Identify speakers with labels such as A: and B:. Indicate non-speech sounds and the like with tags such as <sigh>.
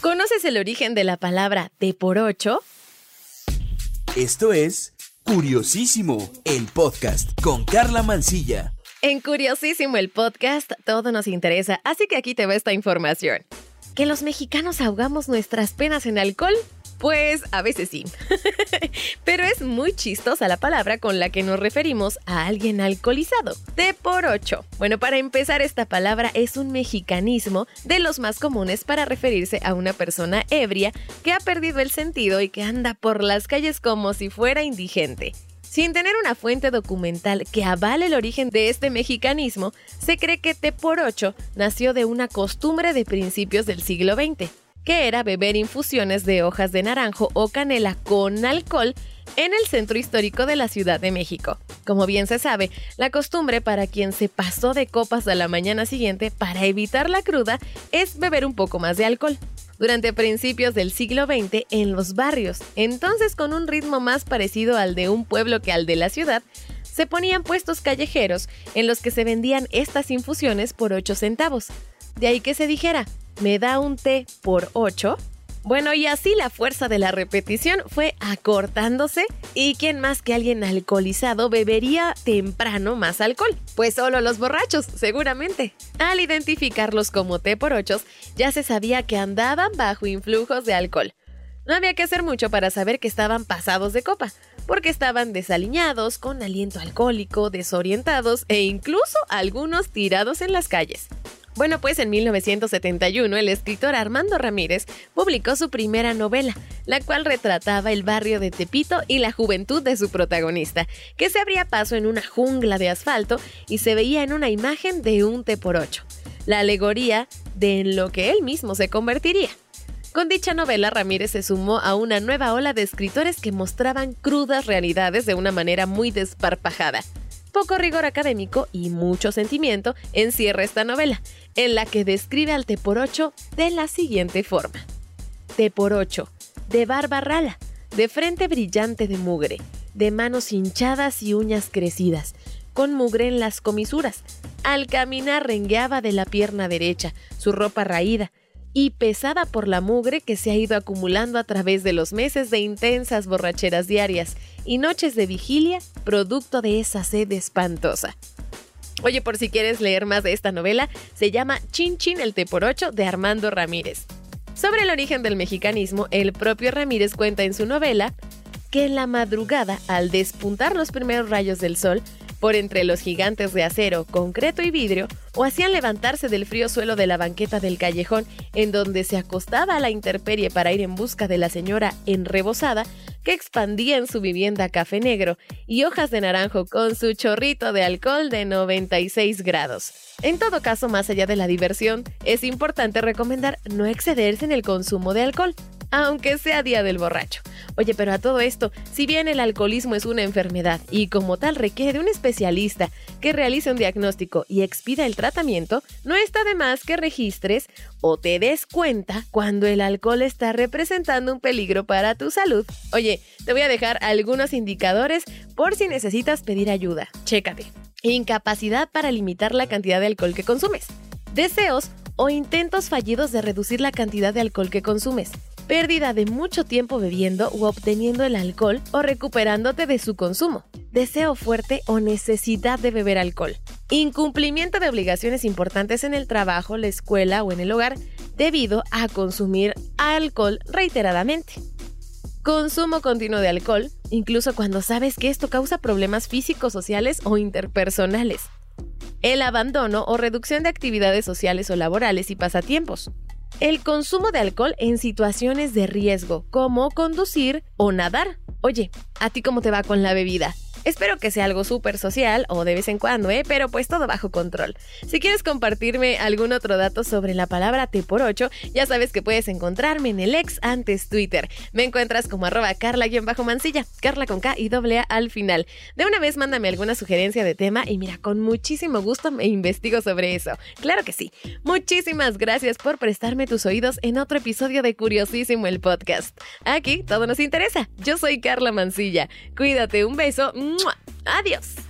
A: ¿Conoces el origen de la palabra T por 8?
B: Esto es Curiosísimo, el podcast con Carla Mancilla.
A: En Curiosísimo el podcast todo nos interesa, así que aquí te va esta información. ¿Que los mexicanos ahogamos nuestras penas en alcohol? Pues a veces sí. <laughs> Pero es muy chistosa la palabra con la que nos referimos a alguien alcoholizado. De por ocho. Bueno, para empezar, esta palabra es un mexicanismo de los más comunes para referirse a una persona ebria que ha perdido el sentido y que anda por las calles como si fuera indigente. Sin tener una fuente documental que avale el origen de este mexicanismo, se cree que T por 8 nació de una costumbre de principios del siglo XX que era beber infusiones de hojas de naranjo o canela con alcohol en el centro histórico de la Ciudad de México. Como bien se sabe, la costumbre para quien se pasó de copas a la mañana siguiente para evitar la cruda es beber un poco más de alcohol. Durante principios del siglo XX en los barrios, entonces con un ritmo más parecido al de un pueblo que al de la ciudad, se ponían puestos callejeros en los que se vendían estas infusiones por 8 centavos. De ahí que se dijera, me da un té por 8. Bueno, y así la fuerza de la repetición fue acortándose y quién más que alguien alcoholizado bebería temprano más alcohol. Pues solo los borrachos, seguramente. Al identificarlos como té por 8, ya se sabía que andaban bajo influjos de alcohol. No había que hacer mucho para saber que estaban pasados de copa, porque estaban desaliñados, con aliento alcohólico, desorientados e incluso algunos tirados en las calles. Bueno, pues en 1971 el escritor Armando Ramírez publicó su primera novela, la cual retrataba el barrio de Tepito y la juventud de su protagonista, que se abría paso en una jungla de asfalto y se veía en una imagen de un T por ocho, la alegoría de en lo que él mismo se convertiría. Con dicha novela, Ramírez se sumó a una nueva ola de escritores que mostraban crudas realidades de una manera muy desparpajada. Poco rigor académico y mucho sentimiento encierra esta novela, en la que describe al T por 8 de la siguiente forma. T por 8, de barba rala, de frente brillante de mugre, de manos hinchadas y uñas crecidas, con mugre en las comisuras. Al caminar rengueaba de la pierna derecha, su ropa raída, y pesada por la mugre que se ha ido acumulando a través de los meses de intensas borracheras diarias y noches de vigilia, producto de esa sed espantosa. Oye, por si quieres leer más de esta novela, se llama Chin Chin el T por 8 de Armando Ramírez. Sobre el origen del mexicanismo, el propio Ramírez cuenta en su novela que en la madrugada, al despuntar los primeros rayos del sol, por entre los gigantes de acero, concreto y vidrio, o hacían levantarse del frío suelo de la banqueta del callejón en donde se acostaba a la intemperie para ir en busca de la señora enrebosada que expandía en su vivienda café negro y hojas de naranjo con su chorrito de alcohol de 96 grados. En todo caso, más allá de la diversión, es importante recomendar no excederse en el consumo de alcohol, aunque sea día del borracho. Oye, pero a todo esto, si bien el alcoholismo es una enfermedad y como tal requiere de un especialista que realice un diagnóstico y expida el tratamiento, no está de más que registres o te des cuenta cuando el alcohol está representando un peligro para tu salud. Oye, te voy a dejar algunos indicadores por si necesitas pedir ayuda. Chécate. Incapacidad para limitar la cantidad de alcohol que consumes. Deseos o intentos fallidos de reducir la cantidad de alcohol que consumes pérdida de mucho tiempo bebiendo u obteniendo el alcohol o recuperándote de su consumo, deseo fuerte o necesidad de beber alcohol, incumplimiento de obligaciones importantes en el trabajo, la escuela o en el hogar debido a consumir alcohol reiteradamente. Consumo continuo de alcohol, incluso cuando sabes que esto causa problemas físicos, sociales o interpersonales. El abandono o reducción de actividades sociales o laborales y pasatiempos el consumo de alcohol en situaciones de riesgo, como conducir o nadar. Oye, ¿a ti cómo te va con la bebida? Espero que sea algo súper social o de vez en cuando, ¿eh? Pero pues todo bajo control. Si quieres compartirme algún otro dato sobre la palabra T por 8, ya sabes que puedes encontrarme en el ex antes Twitter. Me encuentras como arroba carla-mancilla, carla con K y doble A al final. De una vez mándame alguna sugerencia de tema y mira, con muchísimo gusto me investigo sobre eso. Claro que sí. Muchísimas gracias por prestarme tus oídos en otro episodio de Curiosísimo el podcast. Aquí todo nos interesa. Yo soy Carla Mancilla. Cuídate, un beso. Adiós.